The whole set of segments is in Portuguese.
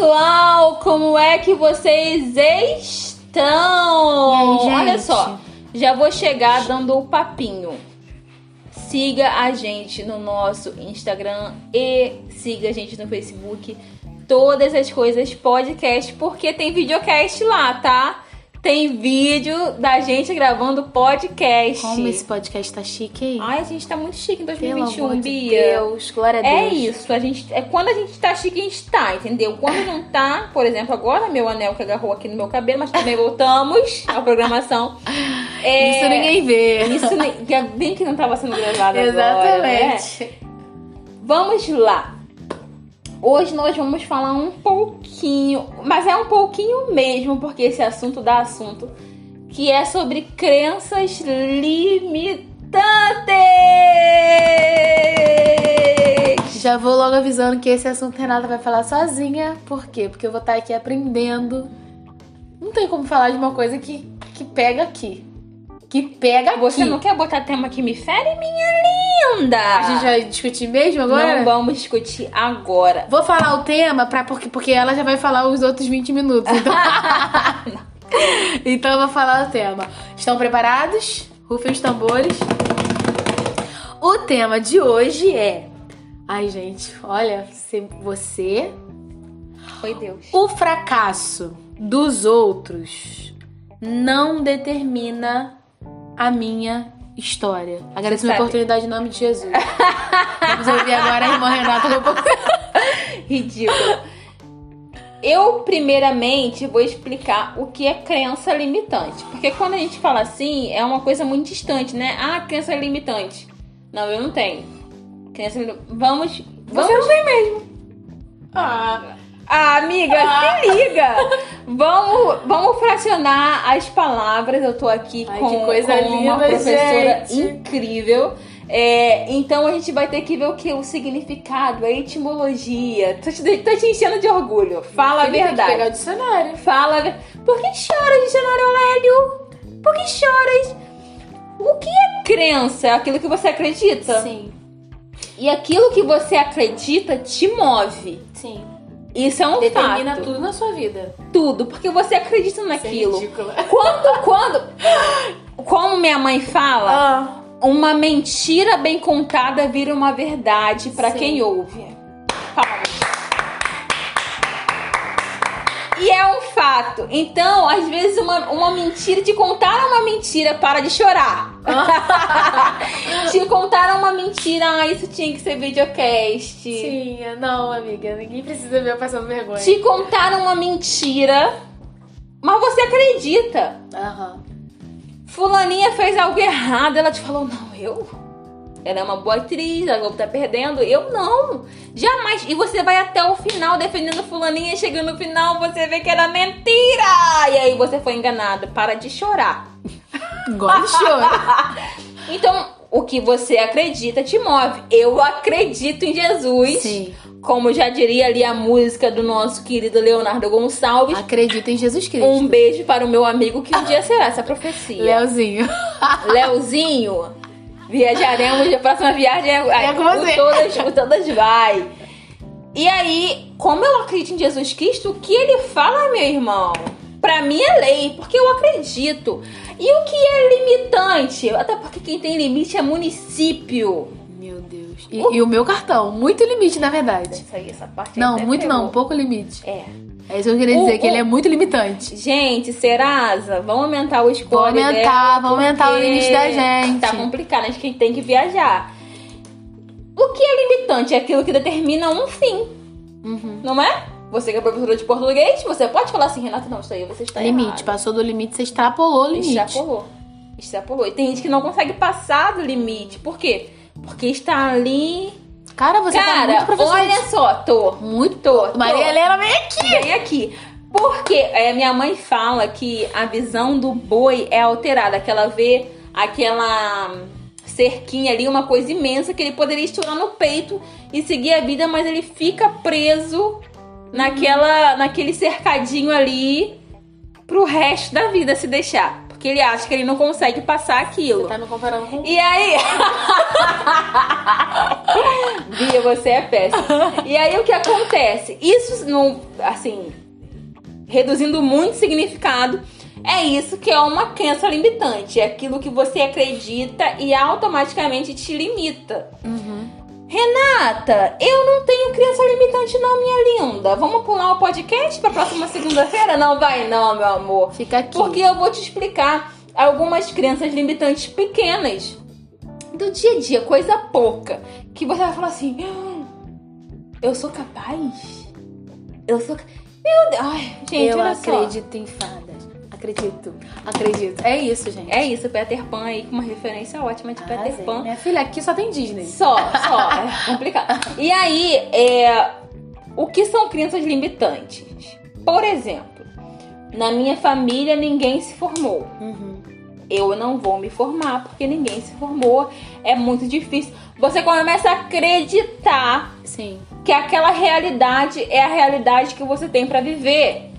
pessoal, como é que vocês estão? Aí, Olha só, já vou chegar dando o papinho. Siga a gente no nosso Instagram e siga a gente no Facebook. Todas as coisas podcast, porque tem videocast lá, tá? Tem vídeo da gente gravando podcast. Como esse podcast tá chique aí. Ai, a gente tá muito chique em Pelo 2021, amor de Bia. Deus, glória a Deus. É isso, a gente, é quando a gente tá chique, a gente tá, entendeu? Quando não tá, por exemplo, agora meu anel que agarrou aqui no meu cabelo, mas também voltamos à programação. É, Isso ninguém vê. Isso nem- é bem que não tava sendo gravado agora, né? Exatamente. Vamos lá. Hoje nós vamos falar um pouquinho, mas é um pouquinho mesmo, porque esse assunto dá assunto, que é sobre crenças limitantes. Já vou logo avisando que esse assunto Renata vai falar sozinha. Por quê? Porque eu vou estar aqui aprendendo. Não tem como falar de uma coisa que, que pega aqui. Que pega aqui. Você não quer botar tema que me fere, minha linda? A gente vai discutir mesmo agora? Não vamos discutir agora. Vou falar o tema pra, porque, porque ela já vai falar os outros 20 minutos. Então, então eu vou falar o tema. Estão preparados? Rufem os tambores. O tema de hoje é. Ai, gente, olha, você. Foi Deus. O fracasso dos outros não determina a minha história. Agradeço minha oportunidade em nome de Jesus. Vamos ouvir agora a irmã Renata. Ridículo. Eu, primeiramente, vou explicar o que é crença limitante. Porque quando a gente fala assim, é uma coisa muito distante, né? Ah, crença limitante. Não, eu não tenho. Crença limitante. Vamos. vamos... não tem mesmo. Ah, Ah, amiga, se liga! Vamos, vamos fracionar as palavras. Eu tô aqui Ai, com, com uma linda, professora gente. incrível. É, então a gente vai ter que ver o que? O significado, a etimologia. Tô te, tô te enchendo de orgulho. Fala a Ele tem que verdade. pegar o dicionário. Fala Por que choras, dicionário Aurélio? Por que choras? O que é crença? É aquilo que você acredita? Sim, E aquilo que você acredita te move. sim. Isso é um Determina fato. tudo na sua vida. tudo, porque você acredita Isso é naquilo. ridículo. quando, quando, como minha mãe fala, Ah, uma mentira bem contada vira uma verdade pra Sim. quem ouve. Palmas. E é um fato. Então, às vezes, uma, uma mentira, te contaram uma mentira, para de chorar. te contaram uma mentira, ah, isso tinha que ser videocast. sim, não, amiga. Ninguém precisa ver eu passando vergonha. Te contaram uma mentira, mas você acredita. Aham. Fulaninha fez algo errado, ela te falou, não, eu? Ela é uma boa atriz, a Globo tá perdendo. Eu não. Jamais. E você vai até o final defendendo fulaninha, chegando no final, você vê que era mentira. E aí você foi enganado. Para de chorar. Agora chora. Então, o que você acredita te move. Eu acredito em Jesus. Sim. Como já diria ali a música do nosso querido Leonardo Gonçalves. Acredita em Jesus Cristo. Um beijo para o meu amigo que um dia será essa profecia. Leozinho. Leozinho, viajaremos. A próxima viagem é, É com você. Todas, todas vai. E aí, como eu acredito em Jesus Cristo, o que ele fala, meu irmão? Pra mim é lei, porque eu acredito. E o que é limitante? Até porque quem tem limite é município. Meu Deus. E, e o meu cartão. Muito limite, na verdade. Isso aí, essa parte Não, muito não. pegou. Pouco limite. É. É isso que eu queria dizer, O- que ele é muito limitante. Gente, Serasa, vamos aumentar o score Vamos aumentar, vamos aumentar o limite da gente. Tá complicado, a gente tem que viajar. O que é limitante? É aquilo que determina um fim, Uhum. não é? Você que é professora de português, você pode falar assim, Renata, não, isso aí você está limite. errado. Passou do limite, você extrapolou o limite. Extrapolou. Extrapolou. E tem gente que não consegue passar do limite. Por quê? Porque está ali... Cara, você tá Cara, muito professor. olha só, tô. Muito. Tô, tô. Maria Helena, vem aqui. Vem aqui. Porque é, minha mãe fala que a visão do boi é alterada, que ela vê aquela cerquinha ali, uma coisa imensa que ele poderia estourar no peito e seguir a vida, mas ele fica preso naquela, naquele cercadinho ali pro resto da vida se deixar. Porque ele acha que ele não consegue passar aquilo. Tá me comparando com. E aí. Bia, você é péssima. E aí o que acontece? Isso não. Assim. Reduzindo muito significado, é isso que é uma crença limitante. É aquilo que você acredita e automaticamente te limita. Renata, eu não tenho crença limitante, não, minha linda. Vamos pular o podcast pra próxima segunda-feira? Não vai, não, meu amor. Fica aqui. Porque eu vou te explicar algumas crenças limitantes pequenas do dia a dia, coisa pouca, que você vai falar assim: "Ah, eu sou capaz? Eu sou. Meu Deus, ai, gente, eu olha só. acredito em fadas. Acredito. Acredito. É isso, gente. É isso, Peter Pan aí com uma referência ótima de Peter Arrasei. Pan. Minha filha, aqui só tem Disney. Só, só, é complicado. E aí, é, o que são crenças limitantes? Por exemplo, na minha família ninguém se formou. Uhum. eu não vou me formar porque ninguém se formou. É muito difícil. Você começa a acreditar Sim. que aquela realidade é a realidade que você tem pra viver.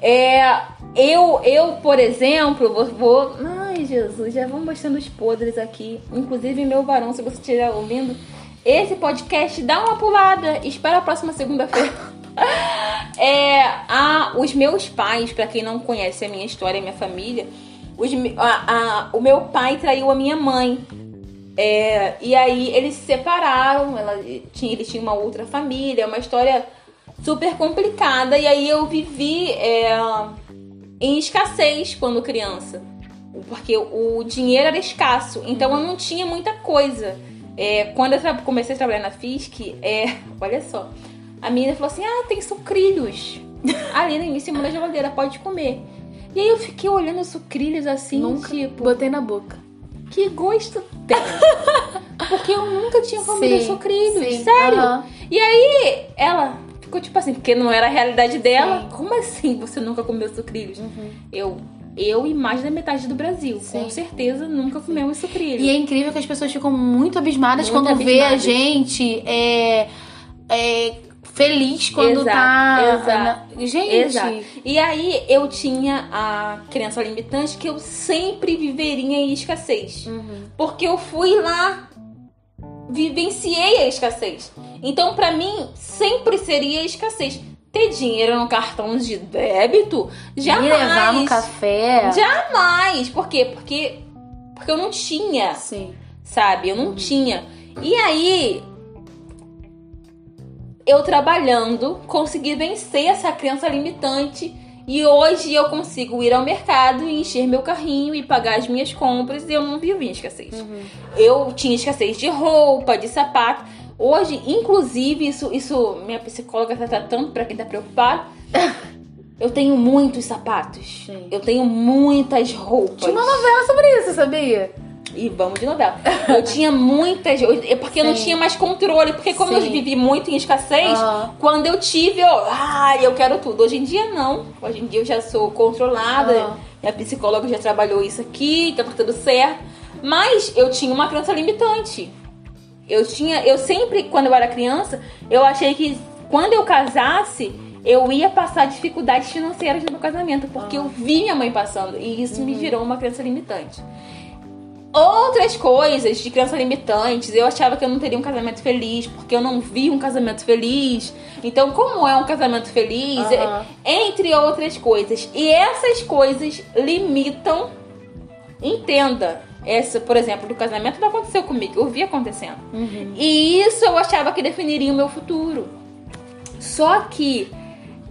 É, eu, eu, por exemplo, vou, vou. Ai, Jesus, já vão mostrando os podres aqui. Inclusive, meu varão, se você estiver ouvindo esse podcast, dá uma pulada. Espera a próxima segunda-feira. É, a, os meus pais, pra quem não conhece a minha história, a minha família, os a- a- o meu pai traiu a minha mãe. É, e aí eles se separaram, ela tinha, ele tinha uma outra família, uma história super complicada. E aí eu vivi é, em escassez quando criança. Porque o dinheiro era escasso, então eu não tinha muita coisa. É, quando eu comecei a trabalhar na FISC, é, olha só, a menina falou assim: ah, tem sucrilhos ali em cima da geladeira, pode comer. E aí eu fiquei olhando os sucrilhos assim, Nunca tipo, botei na boca. que gosto tem? Porque eu nunca tinha comido Sim, sucrilhos, sim, sério. aham. E aí ela ficou tipo assim, porque não era a realidade dela. Sim. Como assim você nunca comeu sucrilhos? Eu, eu e mais da metade do Brasil, com Sim. certeza nunca comemos sucrilhos. E é incrível que as pessoas ficam muito abismadas Muito quando vê a abismadas. gente é, é, feliz quando Exato, tá. exato. na- Gente, Exato. E aí eu tinha a crença limitante que eu sempre viveria em escassez. Uhum. Porque eu fui lá, vivenciei a escassez. Então, pra mim, sempre seria escassez. Ter dinheiro no cartão de débito? me Jamais. levar no café. Jamais. Por quê? Porque, porque eu não tinha, Sim. sabe? Eu não tinha. E aí, eu trabalhando, consegui vencer essa crença limitante. E hoje eu consigo ir ao mercado e encher meu carrinho e pagar as minhas compras e eu não vivo em escassez. Eu tinha escassez de roupa, de sapato. Hoje, inclusive, isso, isso minha psicóloga tá tratando pra quem tá preocupado. Eu tenho muitos sapatos. Sim. Eu tenho muitas roupas. Tinha uma novela sobre isso, sabia? E vamos de novela. Eu tinha muitas. eu- é porque eu não Sim. tinha mais controle. Porque como eu Sim. vivi muito em escassez, Aham. quando eu tive, eu. Ai, eu quero tudo. Hoje em dia não. Hoje em dia eu já sou controlada. Aham. Minha psicóloga já trabalhou isso aqui, tá tudo certo. Mas eu tinha uma crença limitante. Eu tinha. Eu sempre, quando eu era criança, eu achei que quando eu casasse. Eu ia passar dificuldades financeiras no meu casamento, porque eu vi minha mãe passando e isso me virou uma crença limitante. Outras coisas de crença limitantes, eu achava que eu não teria um casamento feliz, porque eu não vi um casamento feliz. Então, como é um casamento feliz? É- entre outras coisas. E essas coisas limitam. Entenda. Essa, por exemplo, do casamento não aconteceu comigo, eu vi acontecendo. E isso eu achava que definiria o meu futuro. Só que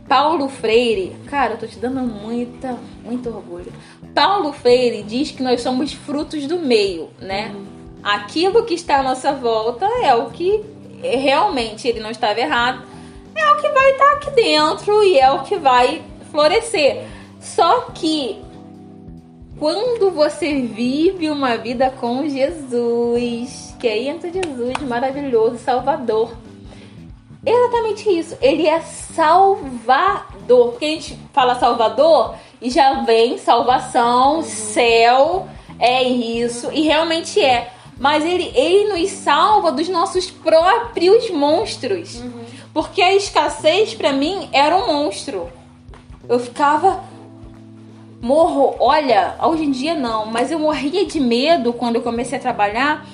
Paulo Freire, cara, eu tô te dando muita, muito orgulho. Paulo Freire diz que nós somos frutos do meio, né? Aquilo que está à nossa volta é o que realmente ele não estava errado, é o que vai estar aqui dentro e é o que vai florescer. Só que quando você vive uma vida com Jesus, que aí entra Jesus maravilhoso, Salvador. Exatamente isso. Ele é Salvador. Porque a gente fala Salvador e já vem salvação, céu, é isso. E realmente é. Mas ele, ele nos salva dos nossos próprios monstros. Porque a escassez pra mim era um monstro. Eu ficava. Morro, olha, hoje em dia não, mas eu morria de medo quando eu comecei a trabalhar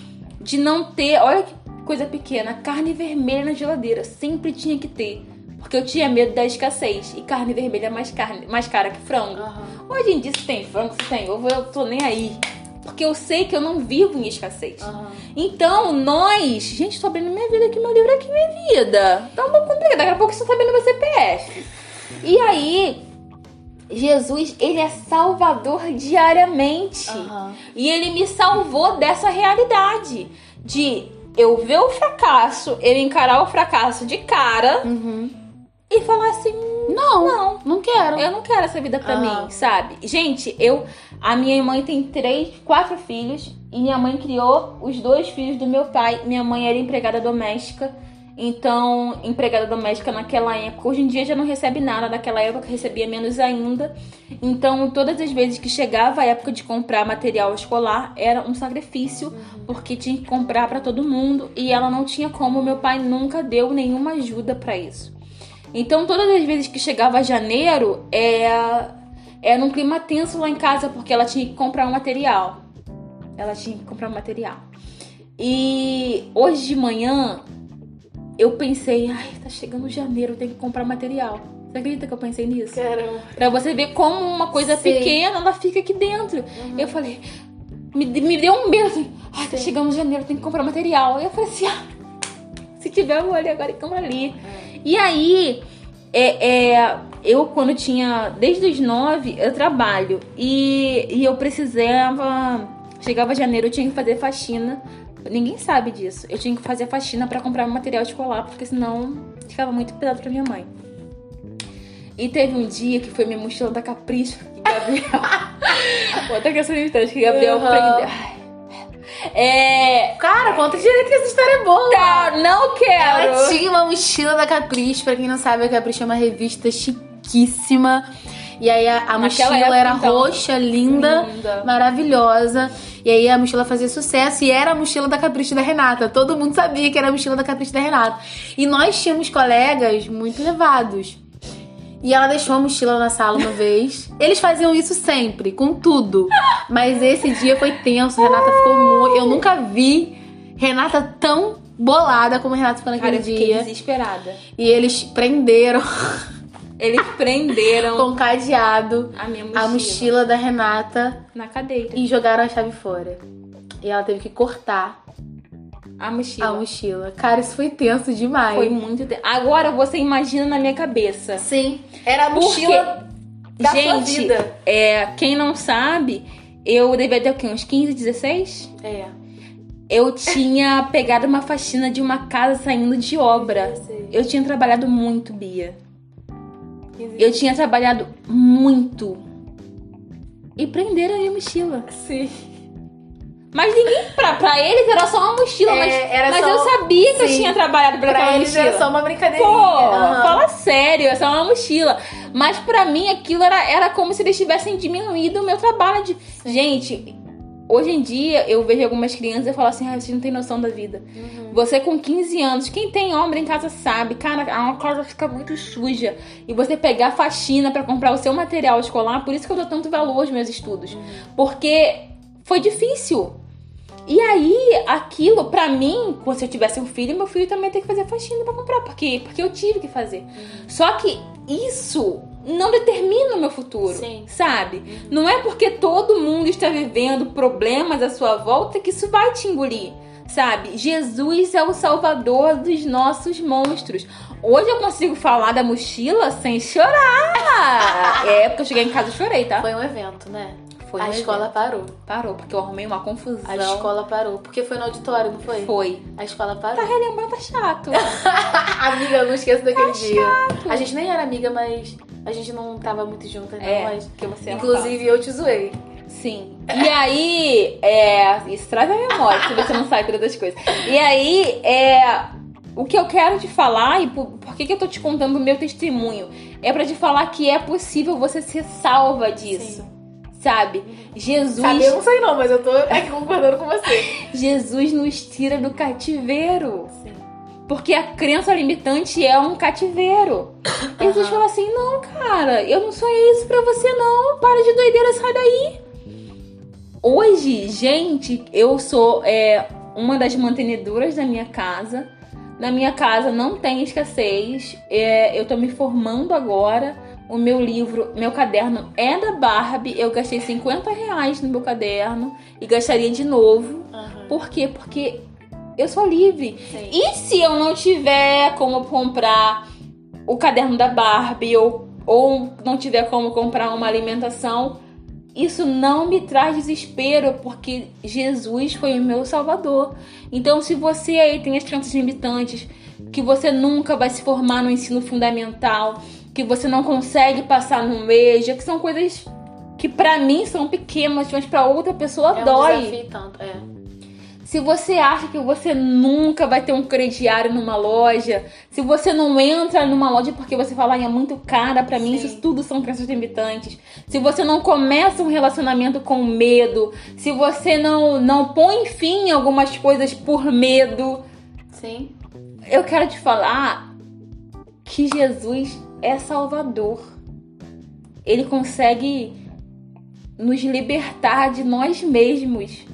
de não ter, olha que coisa pequena, carne vermelha na geladeira. Sempre tinha que ter. Porque eu tinha medo da escassez. E carne vermelha é mais, carne, mais cara que frango. Aham. Hoje em dia, se tem frango, se tem ovo, eu tô nem aí. Porque eu sei que eu não vivo em escassez. Aham. Então, nós. Gente, tô abrindo minha vida aqui, meu livro aqui, minha vida. Tá um pouco complicado. Daqui a pouco você tá vendo meu CPF. E aí, Jesus, ele é salvador diariamente. Aham. E ele me salvou dessa realidade. De eu ver o fracasso, eu encarar o fracasso de cara Uhum. e falar assim: Não, não, não quero. eu não quero essa vida pra Aham. mim, sabe? Gente, eu. A minha mãe tem três, quatro filhos. E minha mãe criou os dois filhos do meu pai. Minha mãe era empregada doméstica. Então, empregada doméstica naquela época, hoje em dia já não recebe nada, naquela época recebia menos ainda. Então, todas as vezes que chegava a época de comprar material escolar, era um sacrifício, porque tinha que comprar pra todo mundo e ela não tinha como, meu pai nunca deu nenhuma ajuda pra isso. Então, todas as vezes que chegava janeiro, é, era um clima tenso lá em casa, porque ela tinha que comprar um material. Ela tinha que comprar um material. E hoje de manhã, eu pensei, ai, tá chegando janeiro, eu tenho que comprar material. Você acredita que eu pensei nisso? Caramba. Pra você ver como uma coisa Sim. pequena, ela fica aqui dentro. Eu falei, me, me deu um medo, assim, ai, tá Sim. chegando janeiro, tem que comprar material. Eu falei assim, ah, se tiver, eu vou ali agora e compro ali. E aí, é, é, eu quando tinha, desde os nove, eu trabalho. E, e eu precisava, chegava janeiro, eu tinha que fazer faxina. Ninguém sabe disso. Eu tinha que fazer faxina pra comprar material escolar, porque senão ficava muito pesado pra minha mãe. E teve um dia que foi minha mochila da Capricho, que Gabriel. Outra questão instante, que Gabriel Uhum. prendeu. É. Cara, conta direito que essa história é boa. Tá, não quero! Ela tinha uma mochila da Capricho. Pra quem não sabe, a Capricho é uma revista chiquíssima. E aí a, a mochila época, era então. roxa, linda, Linda. maravilhosa. E aí a mochila fazia sucesso e era a mochila da Capricho da Renata. Todo mundo sabia que era a mochila da Capricho da Renata. E nós tínhamos colegas muito levados. E ela deixou a mochila na sala uma vez. Eles faziam isso sempre, com tudo. Mas esse dia foi tenso. Renata ficou muito. Eu nunca vi Renata tão bolada como a Renata ficou Cara, naquele eu fiquei dia. desesperada. E eles prenderam Eles prenderam com cadeado a minha mochila, a mochila da Renata na cadeira. e jogaram a chave fora. E ela teve que cortar A mochila. a mochila. Cara, isso foi tenso demais. Foi muito. te- Agora você imagina na minha cabeça. Sim, era a mochila da sua Gente, vida. é, quem não sabe, eu devia ter o quê? Uns 15, 16? É. Eu tinha pegado uma faxina de uma casa saindo de obra. Eu tinha trabalhado muito, Bia. Eu tinha trabalhado muito. E prenderam a minha mochila. Sim. Mas ninguém. Pra, pra eles era só uma mochila, É, mas, era mas só- eu sabia que eu Sim. tinha trabalhado pra, Pra aquela eles mochila. era só uma brincadeirinha. Pô, Aham. fala sério, é uma mochila. Mas pra mim aquilo era, era como se eles tivessem diminuído o meu trabalho. De... Gente, hoje em dia eu vejo algumas crianças e falo assim: ah, vocês não têm noção da vida. Uhum. Você com 15 anos, quem tem homem em casa sabe, cara, a casa fica muito suja. E você pegar faxina pra comprar o seu material escolar, por isso que eu dou tanto valor aos meus estudos. Uhum. Porque foi difícil. E aí, aquilo, pra mim, se eu tivesse um filho, meu filho também tem que fazer faxina pra comprar. Porque, porque eu tive que fazer. Só que isso não determina o meu futuro. Sim. Sabe? Não é porque todo mundo está vivendo problemas à sua volta que isso vai te engolir. Sabe? Jesus é o salvador dos nossos monstros. Hoje eu consigo falar da mochila sem chorar. É, porque eu cheguei em casa e chorei, tá? Foi um evento, né? Foi a escola parou. Parou, porque eu arrumei uma confusão. A escola parou. Porque foi no auditório, não foi? Foi. A escola Tá parou. relembrando, tá chato. amiga, eu não esqueço daquele Tá dia. A gente nem era amiga, mas a gente não tava muito juntas, não. É, Mas... você Inclusive, eu te zoei. Sim. E aí, é. Isso traz a memória, se você não sabe todas as coisas. E aí, é. O que eu quero te falar e por, por que, que eu tô te contando o meu testemunho é pra te falar que é possível você ser salva disso. Sabe? Jesus, Sabe, eu não sei não, mas eu tô aqui concordando com você. Jesus nos tira do cativeiro. Porque a crença limitante é um cativeiro. E Jesus fala assim: não, cara, eu não sou isso pra você, não. Para de doideira, sai daí. Hoje, gente, eu sou é, uma das mantenedoras da minha casa. Na minha casa não tem escassez. É, eu tô me formando agora. O meu livro, meu caderno é da Barbie. Eu gastei 50 reais no meu caderno e gastaria de novo. Uhum. Por quê? Porque eu sou livre. Sim. E se eu não tiver como comprar o caderno da Barbie ou, ou não tiver como comprar uma alimentação, isso não me traz desespero, porque Jesus foi o meu salvador. Então, se você aí tem as crenças limitantes, que você nunca vai se formar no ensino fundamental, que você não consegue passar no MEJA, que são coisas que pra mim são pequenas, mas pra outra pessoa É um dói. desafio tanto, é. Se você acha que você nunca vai ter um crediário numa loja, se você não entra numa loja porque você fala, "Ai, é muito cara pra mim, Sim. isso tudo são crenças limitantes. Se você não começa um relacionamento com medo, se você não, não põe fim em algumas coisas por medo, Sim. eu quero te falar que Jesus é Salvador. Ele consegue nos libertar de nós mesmos.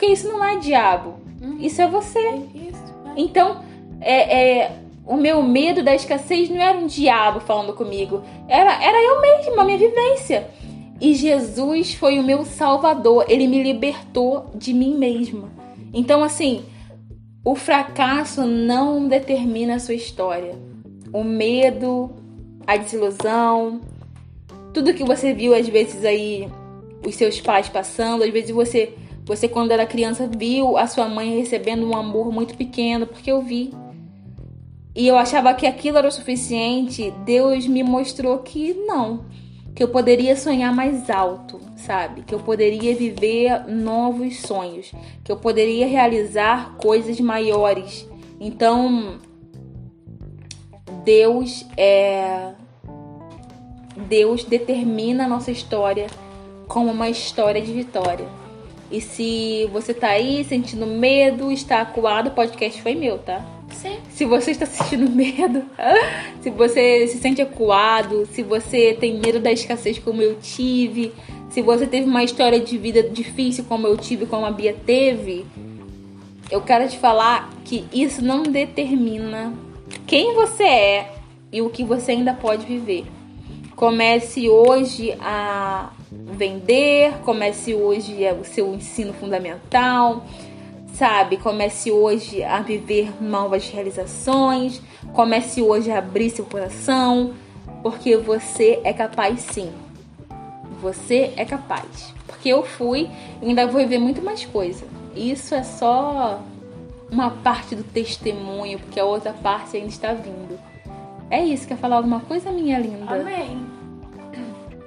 Porque isso não é diabo. Isso é você. Isso. Então, é, é, o meu medo da escassez não era um diabo falando comigo. Era, era eu mesma, a minha vivência. E Jesus foi o meu salvador. Ele me libertou de mim mesma. Então, assim, o fracasso não determina a sua história. O medo, a desilusão, tudo que você viu às vezes aí os seus pais passando, às vezes você você quando era criança viu a sua mãe recebendo um amor muito pequeno, porque eu vi. E eu achava que aquilo era o suficiente. Deus me mostrou que não, que eu poderia sonhar mais alto, sabe? Que eu poderia viver novos sonhos, que eu poderia realizar coisas maiores. Então, Deus é Deus determina a nossa história como uma história de vitória. E se você tá aí sentindo medo, está acuado, o podcast foi meu, tá? Sim. Se você está sentindo medo, se você se sente acuado, se você tem medo da escassez como eu tive, se você teve uma história de vida difícil como eu tive, como a Bia teve, eu quero te falar que isso não determina quem você é e o que você ainda pode viver. Comece hoje a vender, comece hoje o seu ensino fundamental, sabe? Comece hoje a viver novas realizações, comece hoje a abrir seu coração, porque você é capaz sim. Você é capaz. Porque eu fui e ainda vou viver muito mais coisa. Isso é só uma parte do testemunho, porque a outra parte ainda está vindo. É isso, quer falar alguma coisa, minha linda? Amém.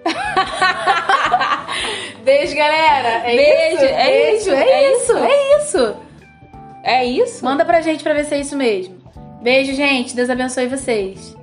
Beijo, galera. É Beijo, isso? é Beijo, isso, é, é isso, é isso. É isso? Manda pra gente pra ver se é isso mesmo. Beijo, gente. Deus abençoe vocês.